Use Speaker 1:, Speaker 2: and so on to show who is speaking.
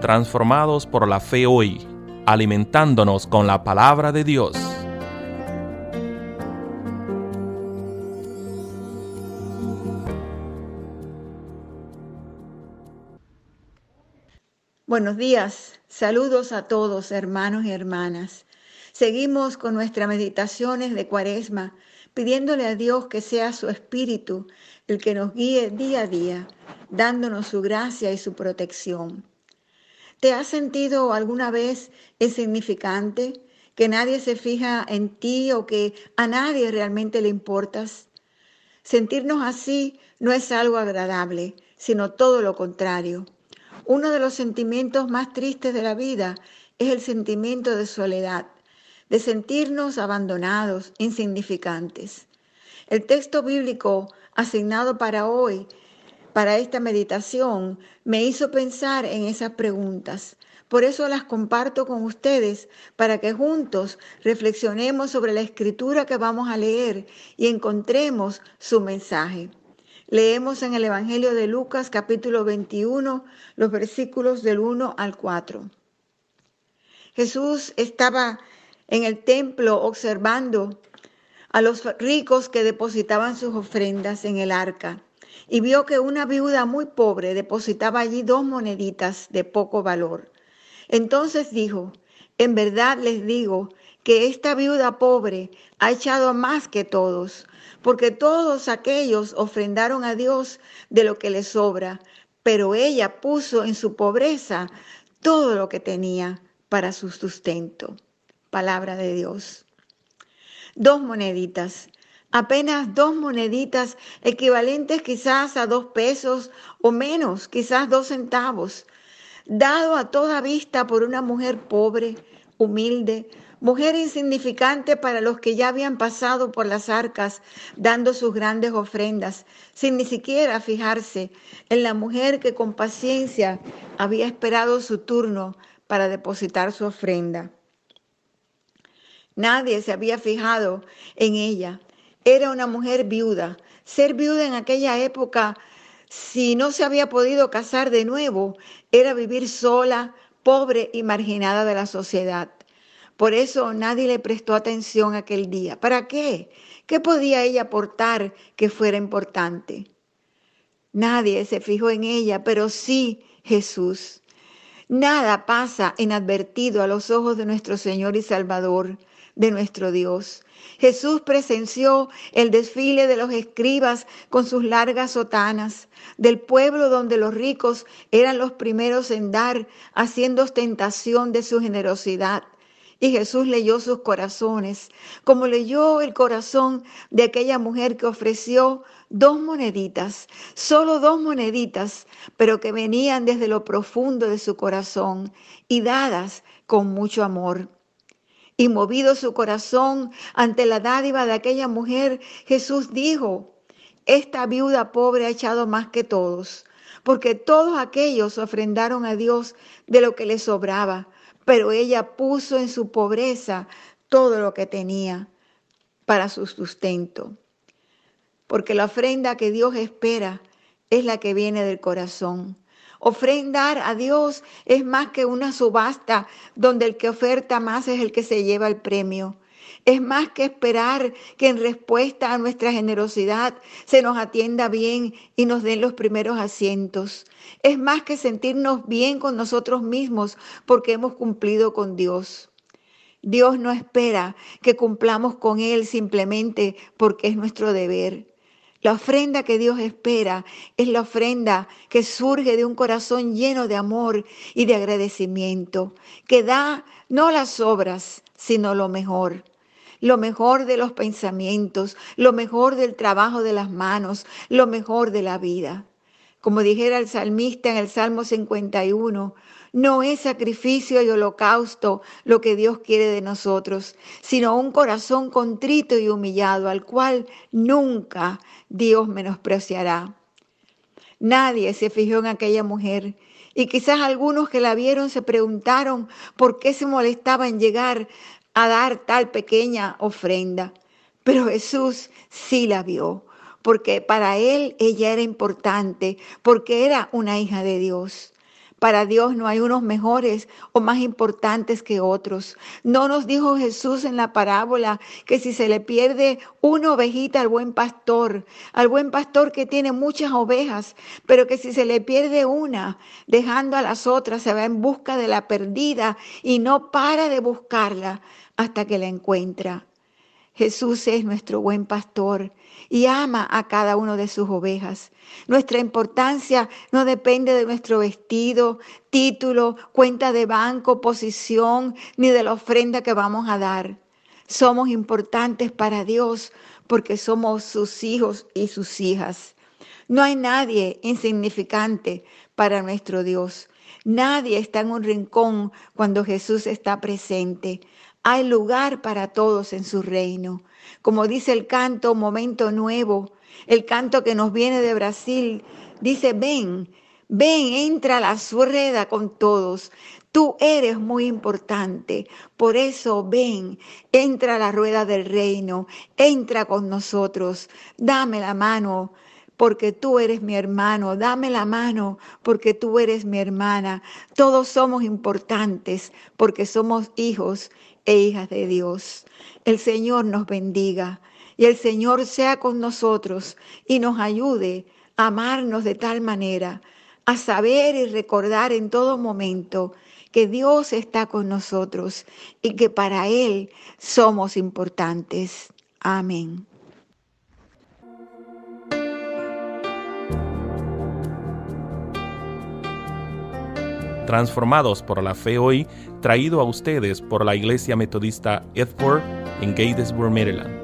Speaker 1: transformados por la fe hoy, alimentándonos con la palabra de Dios.
Speaker 2: Buenos días, saludos a todos hermanos y hermanas. Seguimos con nuestras meditaciones de cuaresma, pidiéndole a Dios que sea su espíritu el que nos guíe día a día, dándonos su gracia y su protección. ¿Te has sentido alguna vez insignificante? ¿Que nadie se fija en ti o que a nadie realmente le importas? Sentirnos así no es algo agradable, sino todo lo contrario. Uno de los sentimientos más tristes de la vida es el sentimiento de soledad, de sentirnos abandonados, insignificantes. El texto bíblico asignado para hoy, para esta meditación, me hizo pensar en esas preguntas. Por eso las comparto con ustedes, para que juntos reflexionemos sobre la escritura que vamos a leer y encontremos su mensaje. Leemos en el Evangelio de Lucas capítulo 21 los versículos del 1 al 4. Jesús estaba en el templo observando a los ricos que depositaban sus ofrendas en el arca y vio que una viuda muy pobre depositaba allí dos moneditas de poco valor. Entonces dijo, en verdad les digo que esta viuda pobre ha echado más que todos, porque todos aquellos ofrendaron a Dios de lo que le sobra, pero ella puso en su pobreza todo lo que tenía para su sustento. Palabra de Dios dos moneditas, apenas dos moneditas equivalentes quizás a dos pesos o menos, quizás dos centavos, dado a toda vista por una mujer pobre, humilde, mujer insignificante para los que ya habían pasado por las arcas dando sus grandes ofrendas, sin ni siquiera fijarse en la mujer que con paciencia había esperado su turno para depositar su ofrenda. Nadie se había fijado en ella. Era una mujer viuda. Ser viuda en aquella época, si no se había podido casar de nuevo, era vivir sola, pobre y marginada de la sociedad. Por eso nadie le prestó atención aquel día. ¿Para qué? ¿Qué podía ella aportar que fuera importante? Nadie se fijó en ella, pero sí Jesús. Nada pasa inadvertido a los ojos de nuestro Señor y Salvador de nuestro Dios. Jesús presenció el desfile de los escribas con sus largas sotanas, del pueblo donde los ricos eran los primeros en dar, haciendo ostentación de su generosidad. Y Jesús leyó sus corazones, como leyó el corazón de aquella mujer que ofreció dos moneditas, solo dos moneditas, pero que venían desde lo profundo de su corazón y dadas con mucho amor. Y movido su corazón ante la dádiva de aquella mujer, Jesús dijo, esta viuda pobre ha echado más que todos, porque todos aquellos ofrendaron a Dios de lo que le sobraba, pero ella puso en su pobreza todo lo que tenía para su sustento. Porque la ofrenda que Dios espera es la que viene del corazón. Ofrendar a Dios es más que una subasta donde el que oferta más es el que se lleva el premio. Es más que esperar que en respuesta a nuestra generosidad se nos atienda bien y nos den los primeros asientos. Es más que sentirnos bien con nosotros mismos porque hemos cumplido con Dios. Dios no espera que cumplamos con Él simplemente porque es nuestro deber. La ofrenda que Dios espera es la ofrenda que surge de un corazón lleno de amor y de agradecimiento, que da no las obras, sino lo mejor. Lo mejor de los pensamientos, lo mejor del trabajo de las manos, lo mejor de la vida. Como dijera el salmista en el Salmo 51, no es sacrificio y holocausto lo que Dios quiere de nosotros, sino un corazón contrito y humillado al cual nunca Dios menospreciará. Nadie se fijó en aquella mujer y quizás algunos que la vieron se preguntaron por qué se molestaba en llegar a dar tal pequeña ofrenda. Pero Jesús sí la vio, porque para él ella era importante, porque era una hija de Dios. Para Dios no hay unos mejores o más importantes que otros. No nos dijo Jesús en la parábola que si se le pierde una ovejita al buen pastor, al buen pastor que tiene muchas ovejas, pero que si se le pierde una, dejando a las otras, se va en busca de la perdida y no para de buscarla hasta que la encuentra. Jesús es nuestro buen pastor y ama a cada uno de sus ovejas. Nuestra importancia no depende de nuestro vestido, título, cuenta de banco, posición, ni de la ofrenda que vamos a dar. Somos importantes para Dios porque somos sus hijos y sus hijas. No hay nadie insignificante para nuestro Dios. Nadie está en un rincón cuando Jesús está presente. Hay lugar para todos en su reino. Como dice el canto, momento nuevo, el canto que nos viene de Brasil, dice, ven, ven, entra a la rueda con todos. Tú eres muy importante, por eso ven, entra a la rueda del reino, entra con nosotros, dame la mano, porque tú eres mi hermano, dame la mano porque tú eres mi hermana. Todos somos importantes porque somos hijos e hijas de Dios. El Señor nos bendiga y el Señor sea con nosotros y nos ayude a amarnos de tal manera, a saber y recordar en todo momento que Dios está con nosotros y que para Él somos importantes. Amén.
Speaker 1: Transformados por la fe hoy, traído a ustedes por la Iglesia Metodista Edford en Gatesburg, Maryland.